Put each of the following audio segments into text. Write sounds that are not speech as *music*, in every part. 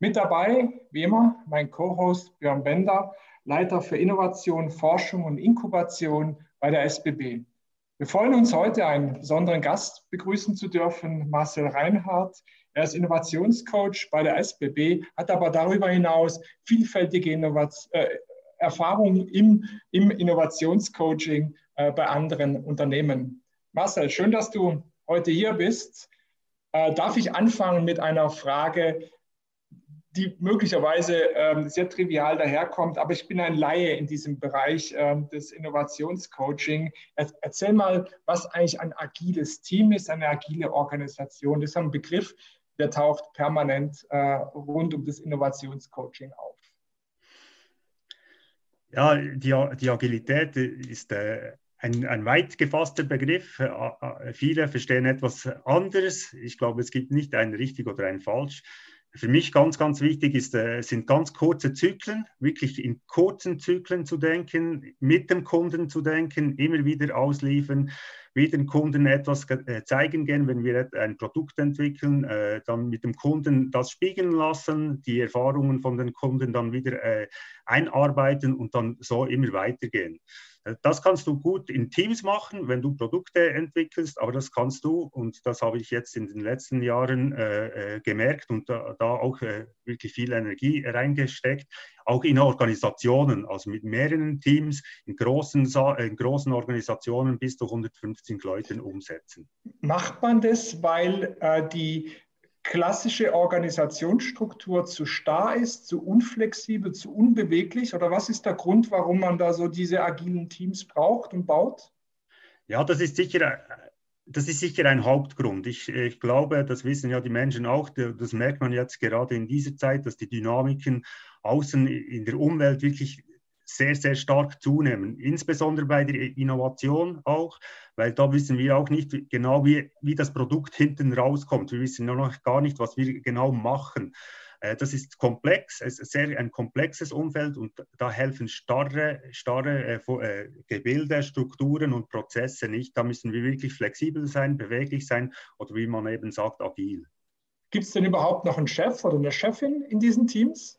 Mit dabei, wie immer, mein Co-Host Björn Bender, Leiter für Innovation, Forschung und Inkubation bei der SBB. Wir freuen uns heute, einen besonderen Gast begrüßen zu dürfen, Marcel Reinhardt. Er ist Innovationscoach bei der SBB, hat aber darüber hinaus vielfältige Innovation, äh, Erfahrungen im, im Innovationscoaching äh, bei anderen Unternehmen. Marcel, schön, dass du heute hier bist. Äh, darf ich anfangen mit einer Frage, die möglicherweise ähm, sehr trivial daherkommt, aber ich bin ein Laie in diesem Bereich ähm, des Innovationscoaching. Erzähl mal, was eigentlich ein agiles Team ist, eine agile Organisation. Das ist ein Begriff, der taucht permanent äh, rund um das Innovationscoaching auf. Ja, die, die Agilität ist äh, ein, ein weit gefasster Begriff. Äh, äh, viele verstehen etwas anderes. Ich glaube, es gibt nicht ein richtig oder ein falsch. Für mich ganz, ganz wichtig ist, äh, sind ganz kurze Zyklen, wirklich in kurzen Zyklen zu denken, mit dem Kunden zu denken, immer wieder ausliefern, wieder dem Kunden etwas äh, zeigen gehen, wenn wir ein Produkt entwickeln, äh, dann mit dem Kunden das spiegeln lassen, die Erfahrungen von den Kunden dann wieder einarbeiten und dann so immer weitergehen. Das kannst du gut in Teams machen, wenn du Produkte entwickelst, aber das kannst du, und das habe ich jetzt in den letzten Jahren äh, äh gemerkt und da, da auch äh, wirklich viel Energie reingesteckt, auch in Organisationen, also mit mehreren Teams, in großen, in großen Organisationen bis zu 150 Leuten umsetzen. Macht man das, weil äh, die klassische Organisationsstruktur zu starr ist, zu unflexibel, zu unbeweglich? Oder was ist der Grund, warum man da so diese agilen Teams braucht und baut? Ja, das ist sicher, das ist sicher ein Hauptgrund. Ich, ich glaube, das wissen ja die Menschen auch, das merkt man jetzt gerade in dieser Zeit, dass die Dynamiken außen in der Umwelt wirklich sehr, sehr stark zunehmen, insbesondere bei der Innovation auch, weil da wissen wir auch nicht genau, wie, wie das Produkt hinten rauskommt. Wir wissen noch gar nicht, was wir genau machen. Äh, das ist komplex, es ist sehr ein komplexes Umfeld und da helfen starre, starre äh, äh, Gebilde, Strukturen und Prozesse nicht. Da müssen wir wirklich flexibel sein, beweglich sein oder wie man eben sagt, agil. Gibt es denn überhaupt noch einen Chef oder eine Chefin in diesen Teams?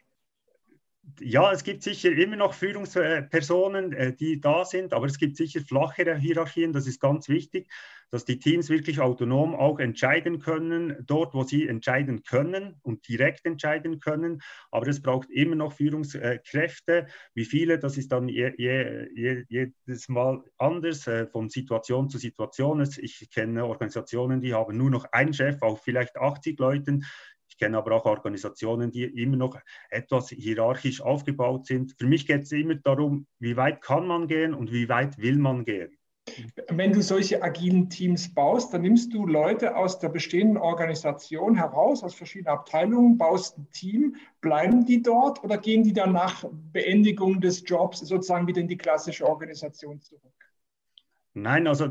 Ja, es gibt sicher immer noch Führungspersonen, äh, die da sind, aber es gibt sicher flachere Hierarchien. Das ist ganz wichtig, dass die Teams wirklich autonom auch entscheiden können, dort, wo sie entscheiden können und direkt entscheiden können. Aber es braucht immer noch Führungskräfte. Wie viele, das ist dann je, je, jedes Mal anders, äh, von Situation zu Situation. Ich kenne Organisationen, die haben nur noch einen Chef auf vielleicht 80 Leuten kenne aber auch Organisationen, die immer noch etwas hierarchisch aufgebaut sind. Für mich geht es immer darum, wie weit kann man gehen und wie weit will man gehen. Wenn du solche agilen Teams baust, dann nimmst du Leute aus der bestehenden Organisation heraus, aus verschiedenen Abteilungen, baust ein Team. Bleiben die dort oder gehen die dann nach Beendigung des Jobs sozusagen wieder in die klassische Organisation zurück? Nein, also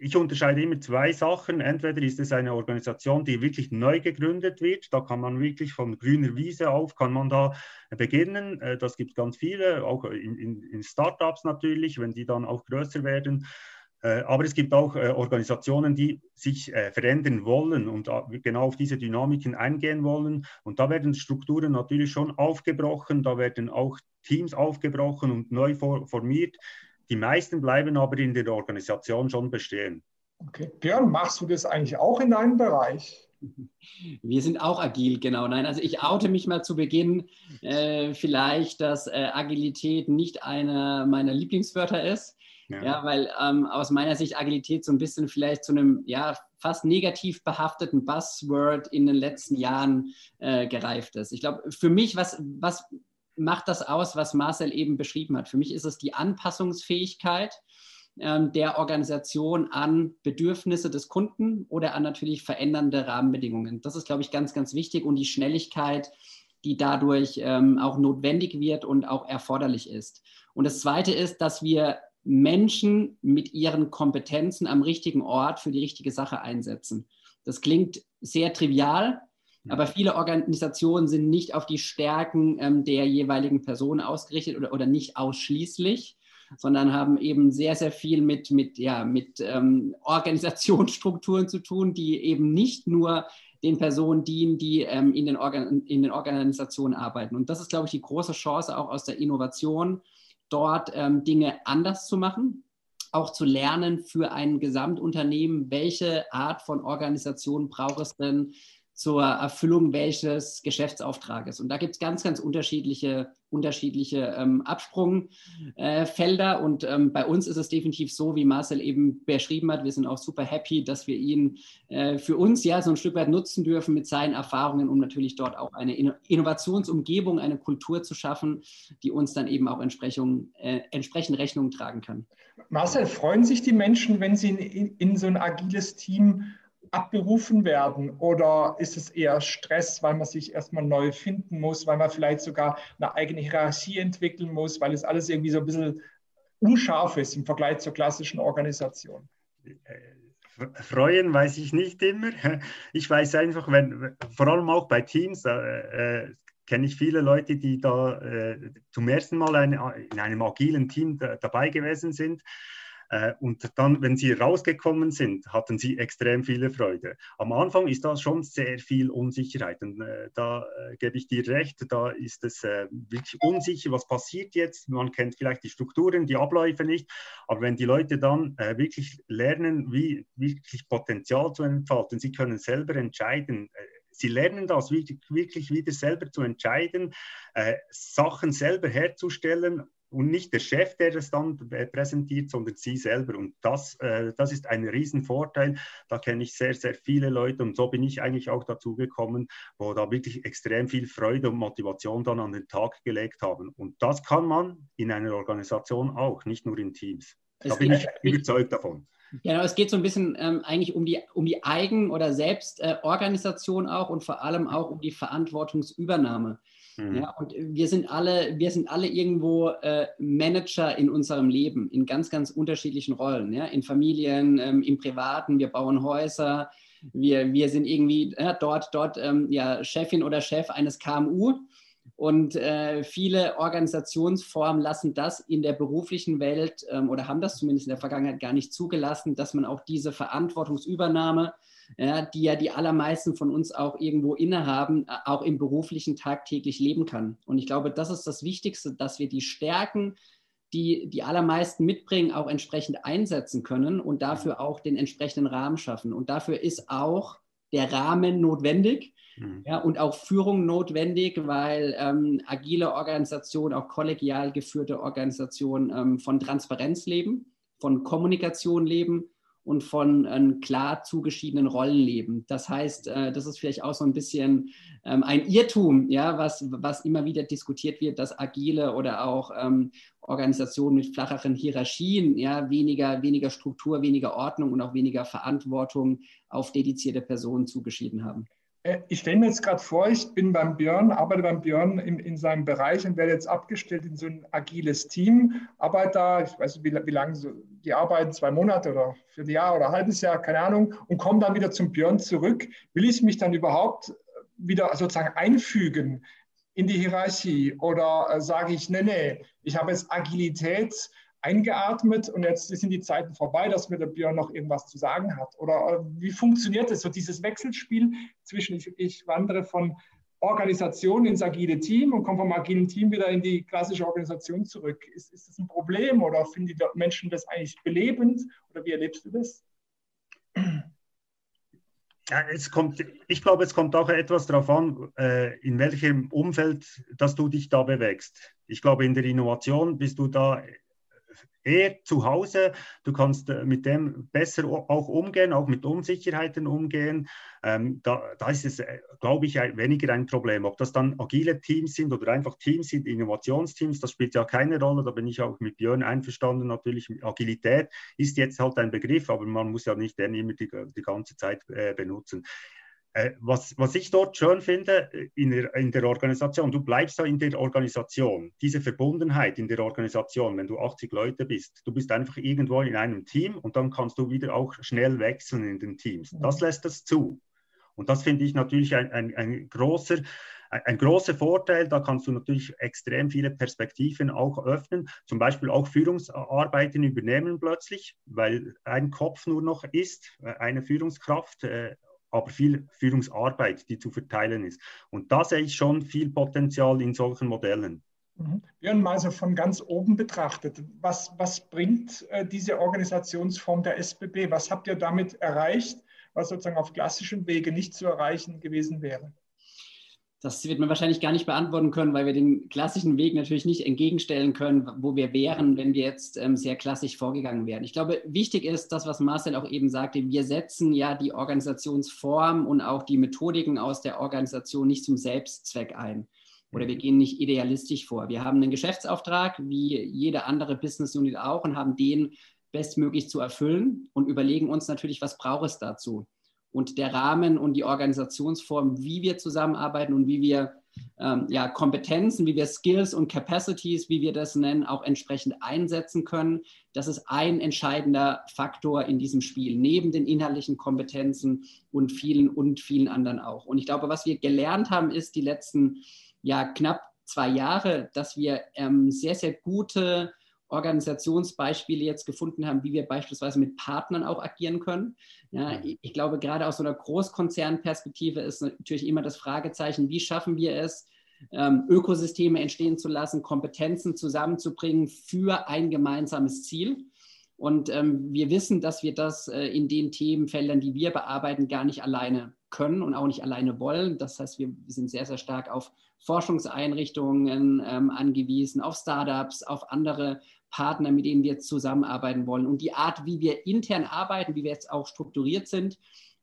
ich unterscheide immer zwei Sachen. Entweder ist es eine Organisation, die wirklich neu gegründet wird. Da kann man wirklich von grüner Wiese auf, kann man da beginnen. Äh, das gibt ganz viele, auch in, in, in Startups natürlich, wenn die dann auch größer werden. Äh, aber es gibt auch äh, Organisationen, die sich verändern wollen und genau auf diese Dynamiken eingehen wollen. Und da werden Strukturen natürlich schon aufgebrochen, da werden auch Teams aufgebrochen und neu formiert. Die meisten bleiben aber in der Organisation schon bestehen. Okay. Björn, machst du das eigentlich auch in deinem Bereich? *laughs* Wir sind auch agil, genau. Nein, also ich oute mich mal zu Beginn äh, vielleicht, dass äh, Agilität nicht einer meiner Lieblingswörter ist. Ja, ja weil ähm, aus meiner Sicht Agilität so ein bisschen vielleicht zu einem ja, fast negativ behafteten Buzzword in den letzten Jahren äh, gereift ist. Ich glaube, für mich, was, was macht das aus, was Marcel eben beschrieben hat. Für mich ist es die Anpassungsfähigkeit ähm, der Organisation an Bedürfnisse des Kunden oder an natürlich verändernde Rahmenbedingungen. Das ist, glaube ich, ganz, ganz wichtig und die Schnelligkeit, die dadurch ähm, auch notwendig wird und auch erforderlich ist. Und das Zweite ist, dass wir Menschen mit ihren Kompetenzen am richtigen Ort für die richtige Sache einsetzen. Das klingt sehr trivial, aber viele Organisationen sind nicht auf die Stärken ähm, der jeweiligen Person ausgerichtet oder, oder nicht ausschließlich, sondern haben eben sehr, sehr viel mit, mit, ja, mit ähm, Organisationsstrukturen zu tun, die eben nicht nur den Personen dienen, die ähm, in, den in den Organisationen arbeiten. Und das ist, glaube ich, die große Chance auch aus der Innovation, dort ähm, Dinge anders zu machen, auch zu lernen für ein Gesamtunternehmen, welche Art von Organisation braucht es denn, zur Erfüllung welches Geschäftsauftrages. Und da gibt es ganz, ganz unterschiedliche, unterschiedliche ähm, Absprungfelder. Äh, und ähm, bei uns ist es definitiv so, wie Marcel eben beschrieben hat. Wir sind auch super happy, dass wir ihn äh, für uns ja so ein Stück weit nutzen dürfen mit seinen Erfahrungen, um natürlich dort auch eine Innovationsumgebung, eine Kultur zu schaffen, die uns dann eben auch entsprechend, äh, entsprechend Rechnung tragen kann. Marcel, freuen sich die Menschen, wenn sie in, in so ein agiles Team abberufen werden? Oder ist es eher Stress, weil man sich erstmal neu finden muss, weil man vielleicht sogar eine eigene Hierarchie entwickeln muss, weil es alles irgendwie so ein bisschen unscharf ist im Vergleich zur klassischen Organisation? Freuen weiß ich nicht immer. *laughs* Ich weiß einfach, wenn, vor allem auch bei Teams, äh, äh, kenne ich viele Leute, die da äh, zum ersten Mal ein, in einem agilen Team da, dabei gewesen sind äh, und dann, wenn sie rausgekommen sind, hatten sie extrem viele Freude. Am Anfang ist da schon sehr viel Unsicherheit. Und äh, da äh, gebe ich dir recht, da ist es äh, wirklich unsicher, was passiert jetzt. Man kennt vielleicht die Strukturen, die Abläufe nicht. Aber wenn die Leute dann äh, wirklich lernen, wie wirklich Potenzial zu entfalten, sie können selber entscheiden, äh, Sie lernen das wirklich, wirklich wieder selber zu entscheiden, äh, Sachen selber herzustellen und nicht der Chef, der das dann präsentiert, sondern Sie selber. Und das, äh, das ist ein Riesenvorteil. Da kenne ich sehr, sehr viele Leute und so bin ich eigentlich auch dazu gekommen, wo da wirklich extrem viel Freude und Motivation dann an den Tag gelegt haben. Und das kann man in einer Organisation auch, nicht nur in Teams. Da bin ich überzeugt davon. Genau, es geht so ein bisschen ähm, eigentlich um die, um die Eigen- oder Selbstorganisation äh, auch und vor allem auch um die Verantwortungsübernahme. Mhm. Ja, und wir sind alle, wir sind alle irgendwo äh, Manager in unserem Leben, in ganz, ganz unterschiedlichen Rollen, ja? in Familien, ähm, im Privaten, wir bauen Häuser, wir, wir sind irgendwie ja, dort, dort ähm, ja, Chefin oder Chef eines KMU. Und äh, viele Organisationsformen lassen das in der beruflichen Welt ähm, oder haben das zumindest in der Vergangenheit gar nicht zugelassen, dass man auch diese Verantwortungsübernahme ja, die ja die allermeisten von uns auch irgendwo innehaben, äh, auch im beruflichen tagtäglich leben kann. Und ich glaube, das ist das Wichtigste, dass wir die Stärken, die die allermeisten mitbringen, auch entsprechend einsetzen können und dafür auch den entsprechenden Rahmen schaffen. Und dafür ist auch der Rahmen notwendig. Mhm. Ja, und auch Führung notwendig, weil ähm, agile Organisationen, auch kollegial geführte Organisationen ähm, von Transparenz leben, von Kommunikation leben und von ähm, klar zugeschiedenen Rollen leben. Das heißt, äh, das ist vielleicht auch so ein bisschen ähm, ein Irrtum, ja, was, was immer wieder diskutiert wird, dass agile oder auch ähm, Organisationen mit flacheren Hierarchien, ja, weniger, weniger Struktur, weniger Ordnung und auch weniger Verantwortung auf dedizierte Personen zugeschieden haben. Äh, ich stelle mir jetzt gerade vor, ich bin beim Björn, arbeite beim Björn in, in seinem Bereich und werde jetzt abgestellt in so ein agiles Team, arbeite da, ich weiß nicht, wie, wie lange so, die arbeiten, zwei Monate oder für ein Jahr oder ein halbes Jahr, keine Ahnung, und komme dann wieder zum Björn zurück. Will ich mich dann überhaupt wieder sozusagen einfügen in die Hierarchie oder äh, sage ich, nee, nee, ich habe jetzt Agilität, eingeatmet und jetzt sind die Zeiten vorbei, dass mir der Björn noch irgendwas zu sagen hat? Oder äh, wie funktioniert es, so dieses Wechselspiel zwischen, ich, ich wandere von Organisation ins agile Team und komme vom agilen Team wieder in die klassische Organisation zurück. Ist, ist das ein Problem oder finden die Menschen das eigentlich belebend oder wie erlebst du das? Ja, es kommt, ich glaube, es kommt auch etwas darauf an, äh, in welchem Umfeld, dass du dich da bewegst. Ich glaube, in der Innovation bist du da eher zu Hause. Du kannst äh, mit dem besser auch umgehen, auch mit Unsicherheiten umgehen. Ähm, da, da, ist es, äh, glaube ich, weniger ein Problem. Ob das dann agile Teams sind oder einfach Teams sind, Innovationsteams, das spielt ja keine Rolle. Da bin ich auch mit Björn einverstanden. Natürlich, Agilität ist jetzt halt ein Begriff, aber man muss ja nicht den immer die, die ganze Zeit äh, benutzen. Äh, was, was ich dort schön finde äh, in der, in der Organisation, du bleibst da in der Organisation, diese Verbundenheit in der Organisation, wenn du 80 Leute bist, du bist einfach irgendwo in einem Team und dann kannst du wieder auch schnell wechseln in den Teams. Das lässt das zu. Und das finde ich natürlich ein, ein, ein großer ein großer Vorteil, da kannst du natürlich extrem viele Perspektiven auch öffnen, zum Beispiel auch Führungsarbeiten übernehmen plötzlich, weil ein Kopf nur noch ist, äh, eine Führungskraft, aber viel Führungsarbeit, die zu verteilen ist. Und da sehe ich schon viel Potenzial in solchen Modellen. Mhm. Björn, mal so von ganz oben betrachtet, was, was bringt äh, diese Organisationsform der SBB? Was habt ihr damit erreicht, was sozusagen auf klassischem Wege nicht zu erreichen gewesen wäre? Das wird man wahrscheinlich gar nicht beantworten können, weil wir den klassischen Weg natürlich nicht entgegenstellen können, wo wir wären, wenn wir jetzt ähm, sehr klassisch vorgegangen wären. Ich glaube, wichtig ist das, was Marcel auch eben sagte. Wir setzen ja die Organisationsform und auch die Methodiken aus der Organisation nicht zum Selbstzweck ein. Oder wir gehen nicht idealistisch vor. Wir haben einen Geschäftsauftrag, wie jede andere Business Unit auch, und haben den bestmöglich zu erfüllen und überlegen uns natürlich, was braucht es dazu und der Rahmen und die Organisationsform, wie wir zusammenarbeiten und wie wir ähm, ja, Kompetenzen, wie wir Skills und Capacities, wie wir das nennen, auch entsprechend einsetzen können. Das ist ein entscheidender Faktor in diesem Spiel, neben den inhaltlichen Kompetenzen und vielen und vielen anderen auch. Und ich glaube, was wir gelernt haben, ist die letzten ja, knapp zwei Jahre, dass wir ähm, sehr, sehr gute Organisationsbeispiele jetzt gefunden haben, wie wir beispielsweise mit Partnern auch agieren können. Ja, mhm. ich glaube, gerade aus so einer Großkonzernperspektive ist natürlich immer das Fragezeichen, wie schaffen wir es, ähm, Ökosysteme entstehen zu lassen, Kompetenzen zusammenzubringen für ein gemeinsames Ziel. Und ähm, wir wissen, dass wir das äh, in den Themenfeldern, die wir bearbeiten, gar nicht alleine können und auch nicht alleine wollen. Das heißt, wir sind sehr, sehr stark auf Forschungseinrichtungen ähm, angewiesen, auf Startups, auf andere Partner, mit denen wir zusammenarbeiten wollen. Und die Art, wie wir intern arbeiten, wie wir jetzt auch strukturiert sind,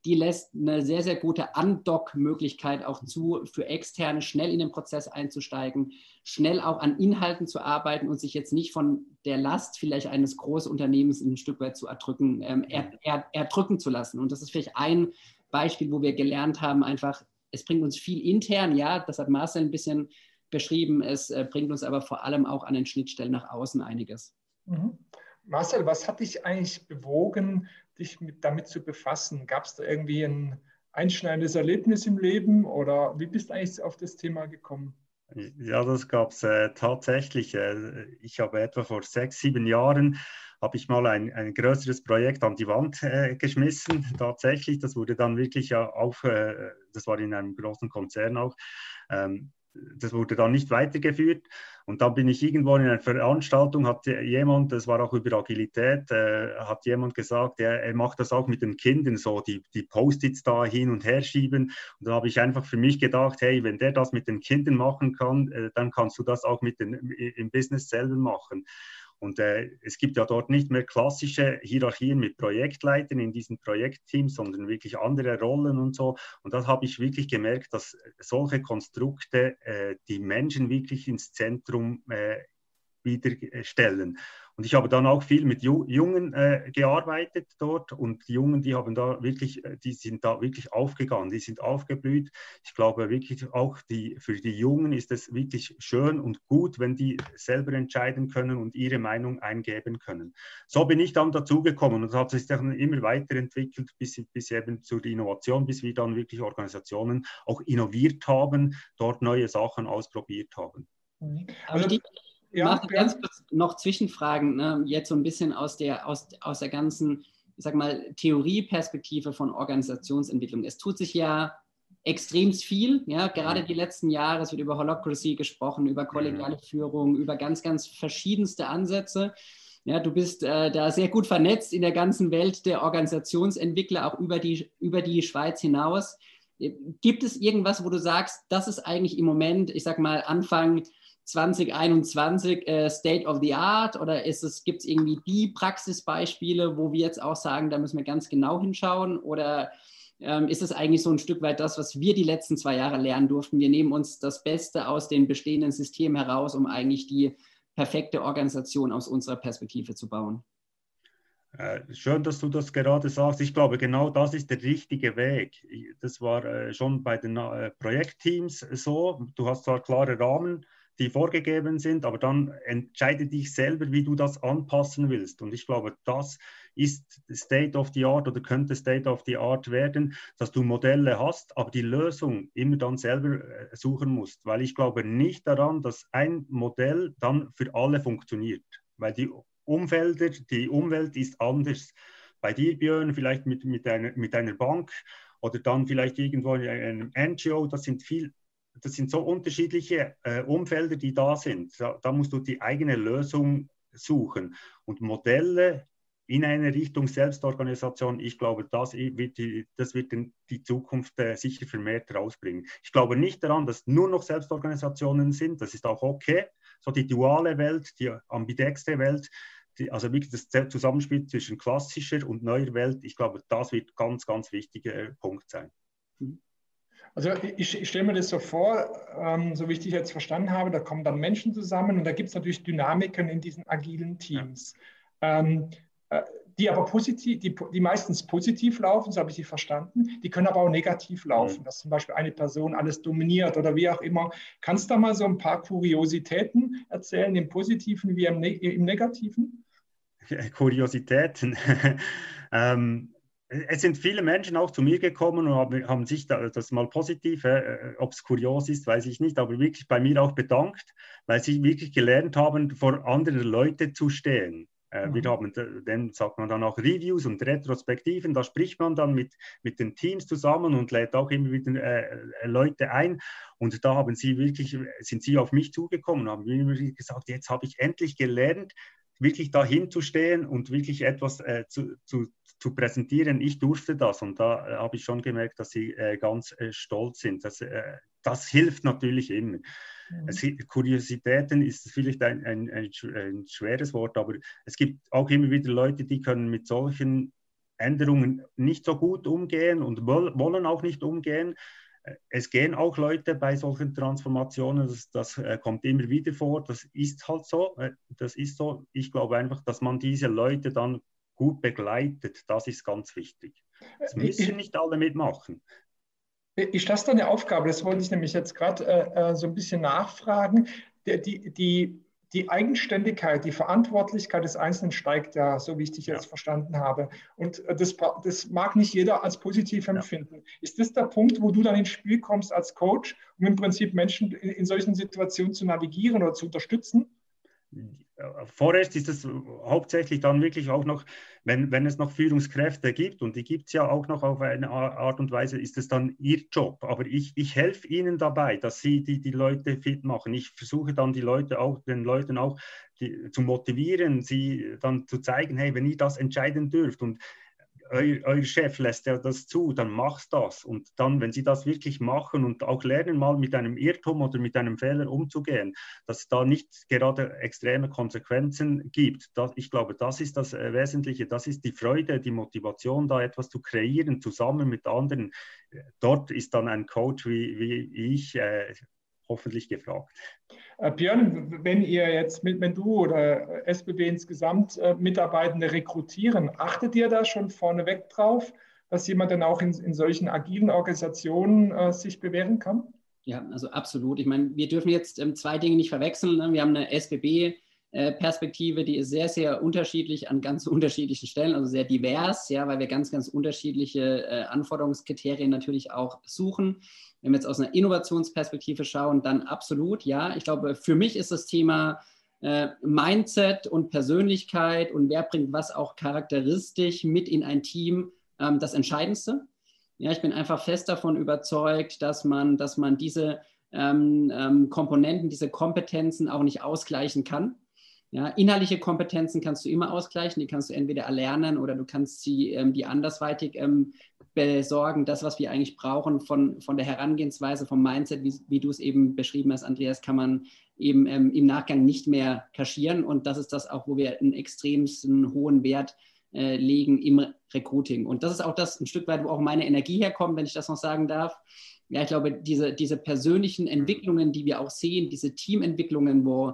die lässt eine sehr, sehr gute Undock-Möglichkeit auch zu, für Externe schnell in den Prozess einzusteigen, schnell auch an Inhalten zu arbeiten und sich jetzt nicht von der Last vielleicht eines Großunternehmens ein Stück weit zu erdrücken, ähm, er, er, erdrücken zu lassen. Und das ist vielleicht ein Beispiel, wo wir gelernt haben, einfach, es bringt uns viel intern, ja, das hat Marcel ein bisschen beschrieben, es äh, bringt uns aber vor allem auch an den Schnittstellen nach außen einiges. Mhm. Marcel, was hat dich eigentlich bewogen, dich mit, damit zu befassen? Gab es da irgendwie ein einschneidendes Erlebnis im Leben oder wie bist du eigentlich auf das Thema gekommen? Ja, das gab es äh, tatsächlich. Äh, ich habe etwa vor sechs, sieben Jahren habe ich mal ein, ein größeres Projekt an die Wand äh, geschmissen. Tatsächlich, das wurde dann wirklich auf, äh, das war in einem großen Konzern auch. Ähm, das wurde dann nicht weitergeführt. Und dann bin ich irgendwo in einer Veranstaltung, hat jemand, das war auch über Agilität, äh, hat jemand gesagt, er, er, macht das auch mit den Kindern, so die, die Post-its da hin und her schieben. Und da habe ich einfach für mich gedacht, hey, wenn der das mit den Kindern machen kann, äh, dann kannst du das auch mit den, im Business selber machen. Und äh, es gibt ja dort nicht mehr klassische Hierarchien mit Projektleitern in diesen Projektteams, sondern wirklich andere Rollen und so. Und das habe ich wirklich gemerkt, dass solche Konstrukte äh, die Menschen wirklich ins Zentrum äh, wieder stellen. Und ich habe dann auch viel mit Jungen äh, gearbeitet dort und die Jungen, die haben da wirklich, äh, die sind da wirklich aufgegangen, die sind aufgeblüht. Ich glaube wirklich auch die, für die Jungen ist es wirklich schön und gut, wenn die selber entscheiden können und ihre Meinung eingeben können. So bin ich dann dazugekommen und hat sich dann immer weiterentwickelt bis, bis eben zur Innovation, bis wir dann wirklich Organisationen auch innoviert haben, dort neue Sachen ausprobiert haben. Mhm. Also, ja, Martin, ganz kurz noch Zwischenfragen, ne? jetzt so ein bisschen aus der, aus, aus der ganzen, ich sag mal, Theorieperspektive von Organisationsentwicklung. Es tut sich ja extrem viel, ja, gerade die letzten Jahre, es wird über Holocracy gesprochen, über kollegiale Führung, über ganz, ganz verschiedenste Ansätze. Ja, du bist äh, da sehr gut vernetzt in der ganzen Welt der Organisationsentwickler, auch über die, über die Schweiz hinaus. Gibt es irgendwas, wo du sagst, das ist eigentlich im Moment, ich sag mal, Anfang 2021 äh, State of the Art oder gibt es irgendwie die Praxisbeispiele, wo wir jetzt auch sagen, da müssen wir ganz genau hinschauen oder ähm, ist es eigentlich so ein Stück weit das, was wir die letzten zwei Jahre lernen durften? Wir nehmen uns das Beste aus den bestehenden Systemen heraus, um eigentlich die perfekte Organisation aus unserer Perspektive zu bauen. Äh, schön, dass du das gerade sagst. Ich glaube, genau das ist der richtige Weg. Das war äh, schon bei den äh, Projektteams so. Du hast zwar klare Rahmen, die vorgegeben sind, aber dann entscheide dich selber, wie du das anpassen willst. Und ich glaube, das ist State of the Art oder könnte State of the Art werden, dass du Modelle hast, aber die Lösung immer dann selber suchen musst. Weil ich glaube nicht daran, dass ein Modell dann für alle funktioniert. Weil die Umfelder, die Umwelt ist anders. Bei dir, Björn, vielleicht mit, mit, einer, mit einer Bank oder dann vielleicht irgendwo in einem NGO, das sind viel, das sind so unterschiedliche äh, Umfelder, die da sind. Da, da, musst du die eigene Lösung suchen. Und Modelle in eine Richtung Selbstorganisation, ich glaube, das wird die, das wird die Zukunft äh, sicher vermehrt rausbringen. Ich glaube nicht daran, dass nur noch Selbstorganisationen sind, das ist auch okay. So die duale Welt, die ambidextre Welt, die, also wirklich das Zusammenspiel zwischen klassischer und neuer Welt, ich glaube, das wird ganz, ganz wichtiger äh, Punkt sein. Mhm. Also ich, ich stelle mir das so vor, ähm, so wie ich dich jetzt verstanden habe, da kommen dann Menschen zusammen und da gibt es natürlich Dynamiken in diesen agilen Teams. Ja. Ähm, äh, die aber positiv, die, die meistens positiv laufen, so habe ich sie verstanden, die können aber auch negativ laufen, mhm. dass zum Beispiel eine Person alles dominiert oder wie auch immer. Kannst du da mal so ein paar Kuriositäten erzählen, im Positiven wie im, ne im Negativen? *laughs* Kuriositäten. *laughs* ähm, es sind viele Menschen auch zu mir gekommen und haben, haben sich da, das mal positiv, äh, ob es kurios ist, weiß ich nicht, aber wirklich bei mir auch bedankt, weil sie wirklich gelernt haben, vor anderen Leuten zu stehen. Äh, mhm. Wir haben, dann sagt man dann auch Reviews und Retrospektiven, da spricht man dann mit, mit den Teams zusammen und lädt auch immer wieder äh, Leute ein. Und da haben sie wirklich, sind sie auf mich zugekommen und haben mir gesagt, jetzt habe ich endlich gelernt, wirklich dahin zu stehen und wirklich etwas äh, zu, zu, zu, präsentieren. Ich durfte das und da äh, habe ich schon gemerkt, dass sie äh, ganz äh, stolz sind. Das, äh, das hilft natürlich immer. Mhm. Es, Kuriositäten ist vielleicht ein, ein, ein, ein, schweres Wort, aber es gibt auch immer wieder Leute, die können mit solchen Änderungen nicht so gut umgehen und wollen auch nicht umgehen es gehen auch Leute bei solchen Transformationen, das, das äh, kommt immer wieder vor, das ist halt so, äh, das ist so. Ich glaube einfach, dass man diese Leute dann gut begleitet, das ist ganz wichtig. Es müssen ich, nicht alle mitmachen. Ich lasse da eine Aufgabe, das wollte ich nämlich jetzt gerade äh, äh, so ein bisschen nachfragen. Die, die, die die Eigenständigkeit, die Verantwortlichkeit des Einzelnen steigt ja, so wie ich dich jetzt ja. verstanden habe. Und äh, das, das, mag nicht jeder als positiv empfinden. Ja. Ist das der Punkt, wo du dann ins Spiel kommst als Coach, um im Prinzip Menschen in, in solchen Situationen zu navigieren oder zu unterstützen? Vorerst ist es hauptsächlich dann wirklich auch noch, wenn, wenn es noch Führungskräfte gibt, und die gibt es ja auch noch auf eine Art und Weise, ist es dann ihr Job. Aber ich, ich helfe ihnen dabei, dass sie die, die Leute fit machen. Ich versuche dann die Leute auch, den Leuten auch die, zu motivieren, sie dann zu zeigen, hey, wenn ihr das entscheiden dürft und euer, Chef lässt ja das zu, dann machst das. Und dann, wenn sie das wirklich machen und auch lernen, mal mit einem Irrtum oder mit einem Fehler umzugehen, dass es da nicht gerade extreme Konsequenzen gibt. Das, ich glaube, das ist das äh, Wesentliche. Das ist die Freude, die Motivation, da etwas zu kreieren, zusammen mit anderen. Dort ist dann ein Coach wie, wie ich äh, hoffentlich gefragt. Äh, Björn, wenn ihr jetzt, mit, wenn du oder SBB insgesamt äh, Mitarbeitende rekrutieren, achtet ihr da schon vorneweg drauf, dass jemand dann auch in, in solchen agilen Organisationen äh, sich bewähren kann? Ja, also absolut. Ich meine, wir dürfen jetzt ähm, zwei Dinge nicht verwechseln. Ne? Wir haben eine SBB, äh, Perspektive, die ist sehr, sehr unterschiedlich an ganz *laughs* unterschiedlichen Stellen, also sehr divers, ja, weil wir ganz, ganz unterschiedliche äh, Anforderungskriterien natürlich auch suchen. Wenn wir jetzt aus einer Innovationsperspektive schauen, dann absolut, ja. Ich glaube, für mich ist das Thema äh, Mindset und Persönlichkeit und wer bringt was auch charakteristisch mit in ein Team ähm, das Entscheidendste. Ja, ich bin einfach fest davon überzeugt, dass man, dass man diese ähm, ähm, Komponenten, diese Kompetenzen auch nicht ausgleichen kann. Ja, inhaltliche Kompetenzen kannst du immer ausgleichen, die kannst du entweder erlernen oder du kannst sie ähm, die andersweitig ähm, besorgen. Das, was wir eigentlich brauchen von, von der Herangehensweise, vom Mindset, wie, wie du es eben beschrieben hast, Andreas, kann man eben ähm, im Nachgang nicht mehr kaschieren. Und das ist das auch, wo wir einen extremsten hohen Wert äh, legen im Recruiting. Und das ist auch das ein Stück weit, wo auch meine Energie herkommt, wenn ich das noch sagen darf. Ja, ich glaube, diese, diese persönlichen Entwicklungen, die wir auch sehen, diese Teamentwicklungen, wo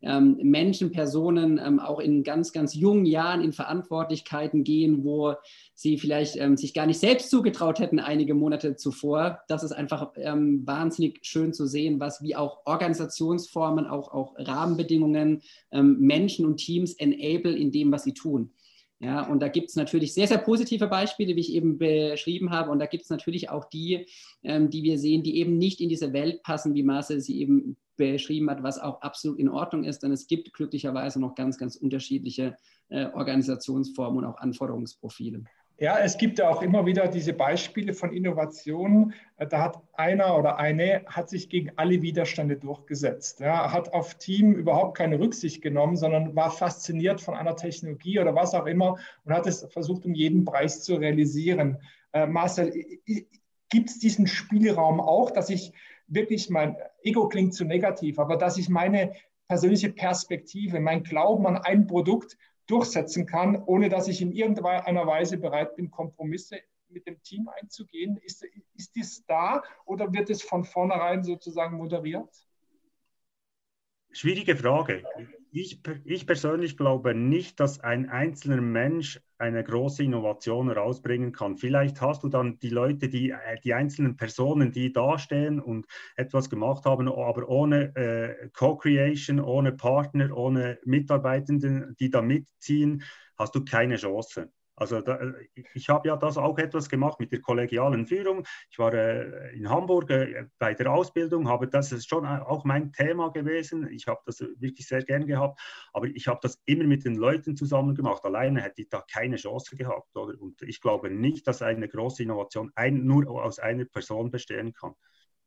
ähm, Menschen, Personen ähm, auch in ganz, ganz jungen Jahren in Verantwortlichkeiten gehen, wo sie vielleicht ähm, sich gar nicht selbst zugetraut hätten einige Monate zuvor. Das ist einfach ähm, wahnsinnig schön zu sehen, was wie auch Organisationsformen, auch, auch Rahmenbedingungen ähm, Menschen und Teams enable in dem, was sie tun. Ja, und da gibt es natürlich sehr, sehr positive Beispiele, wie ich eben beschrieben habe. Und da gibt es natürlich auch die, ähm, die wir sehen, die eben nicht in diese Welt passen, wie Marcel sie eben beschrieben hat, was auch absolut in Ordnung ist. Denn es gibt glücklicherweise noch ganz, ganz unterschiedliche äh, Organisationsformen und auch Anforderungsprofile. Ja, es gibt ja auch immer wieder diese Beispiele von Innovationen. Äh, da hat einer oder eine hat sich gegen alle Widerstände durchgesetzt. Ja, hat auf Team überhaupt keine Rücksicht genommen, sondern war fasziniert von einer Technologie oder was auch immer und hat es versucht, um jeden Preis zu realisieren. Äh, Marcel, gibt es diesen Spielraum auch, dass ich wirklich mein Ego klingt zu negativ, aber dass ich meine persönliche Perspektive, mein Glauben an ein Produkt durchsetzen kann, ohne dass ich in irgendeiner Weise bereit bin, Kompromisse mit dem Team einzugehen? Ist, ist dies da oder wird es von vornherein sozusagen moderiert? Schwierige Frage. Ich, ich persönlich glaube nicht, dass ein einzelner Mensch eine große Innovation herausbringen kann. Vielleicht hast du dann die Leute, die, äh, die einzelnen Personen, die dastehen und etwas gemacht haben, aber ohne äh, Co-Creation, ohne Partner, ohne Mitarbeitenden, die da mitziehen, hast du keine Chance. Also da, ich habe ja das auch etwas gemacht mit der kollegialen Führung. Ich war äh, in Hamburg äh, bei der Ausbildung, habe das ist schon auch mein Thema gewesen. Ich habe das wirklich sehr gern gehabt, aber ich habe das immer mit den Leuten zusammen gemacht. Alleine hätte ich da keine Chance gehabt. Oder? Und ich glaube nicht, dass eine große Innovation ein, nur aus einer Person bestehen kann.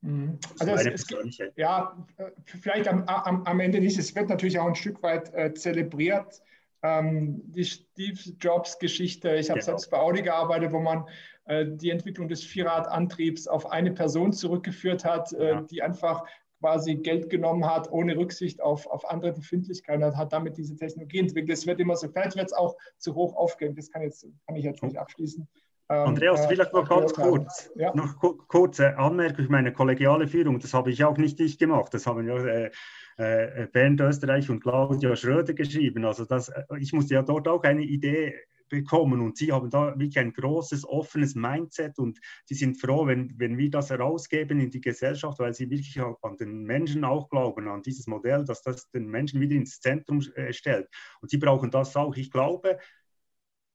Mhm. Also es, es, ja, äh, vielleicht am, am, am, Ende nicht. Es wird natürlich auch ein Stück weit äh, zelebriert ähm, die Steve Jobs Geschichte. Ich habe genau. selbst bei Audi gearbeitet, wo man äh, die Entwicklung des Vierradantriebs auf eine Person zurückgeführt hat, äh, ja. die einfach quasi Geld genommen hat, ohne Rücksicht auf, auf andere Befindlichkeiten, und hat damit diese Technologie entwickelt. Es wird immer so, vielleicht wird es auch zu hoch aufgehängt, das kann, jetzt, kann ich jetzt nicht abschließen. Ähm, Andreas, vielleicht noch ganz kurz, ja. noch kurze Anmerkung, meine kollegiale Führung, das habe ich auch nicht ich gemacht, das haben ja äh, äh, Bernd Österreich und Claudia Schröder geschrieben. Also das, äh, ich musste ja dort auch eine Idee bekommen und sie haben da wirklich ein großes, offenes Mindset und sie sind froh, wenn, wenn wir das herausgeben in die Gesellschaft, weil sie wirklich an den Menschen auch glauben, an dieses Modell, dass das den Menschen wieder ins Zentrum äh, stellt. Und sie brauchen das auch. Ich glaube,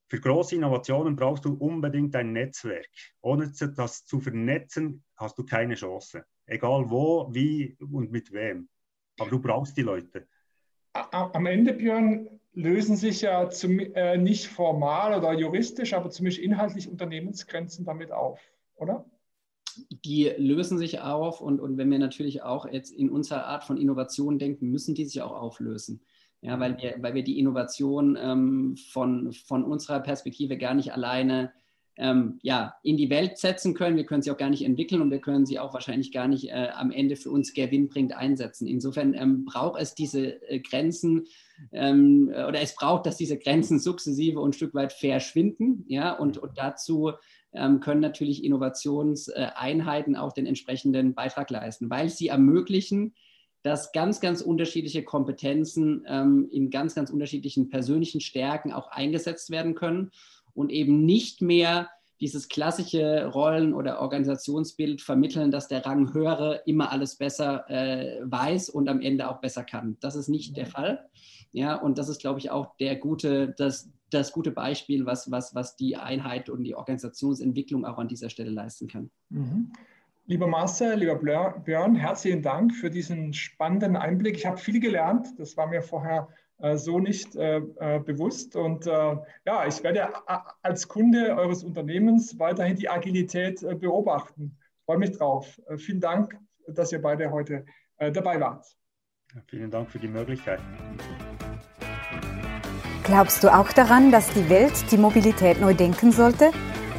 für große Innovationen brauchst du unbedingt ein Netzwerk. Ohne das zu vernetzen, hast du keine Chance. Egal wo, wie und mit wem. Aber du brauchst die Leute. Am Ende, Björn, lösen sich ja zum, äh, nicht formal oder juristisch, aber zumindest inhaltlich Unternehmensgrenzen damit auf, oder? Die lösen sich auf und, und wenn wir natürlich auch jetzt in unserer Art von Innovation denken, müssen die sich auch auflösen. Ja, weil wir, weil wir die Innovation ähm, von, von unserer Perspektive gar nicht alleine ähm, ja, in die Welt setzen können. Wir können sie auch gar nicht entwickeln und wir können sie auch wahrscheinlich gar nicht äh, am Ende für uns gewinnbringend einsetzen. Insofern ähm, braucht es diese äh, Grenzen ähm, oder es braucht, dass diese Grenzen sukzessive und ein Stück weit verschwinden. Ja, und, und dazu ähm, können natürlich Innovationseinheiten auch den entsprechenden Beitrag leisten, weil sie ermöglichen, dass ganz, ganz unterschiedliche Kompetenzen ähm, in ganz, ganz unterschiedlichen persönlichen Stärken auch eingesetzt werden können und eben nicht mehr dieses klassische Rollen- oder Organisationsbild vermitteln, dass der Rang höhere immer alles besser äh, weiß und am Ende auch besser kann. Das ist nicht der Fall. Ja, und das ist, glaube ich, auch der gute, das, das gute Beispiel, was, was, was die Einheit und die Organisationsentwicklung auch an dieser Stelle leisten kann. Mhm. Lieber Marcel, lieber Björn, herzlichen Dank für diesen spannenden Einblick. Ich habe viel gelernt. Das war mir vorher äh, so nicht äh, äh, bewusst. Und ja, ich werde als Kunde eures Unternehmens weiterhin die Agilität beobachten. Freue mich drauf. vielen Dank, dass ihr beide heute dabei wart. Ja, vielen Dank für die Möglichkeit. Glaubst du auch daran, dass die Welt die Mobilität neu denken sollte?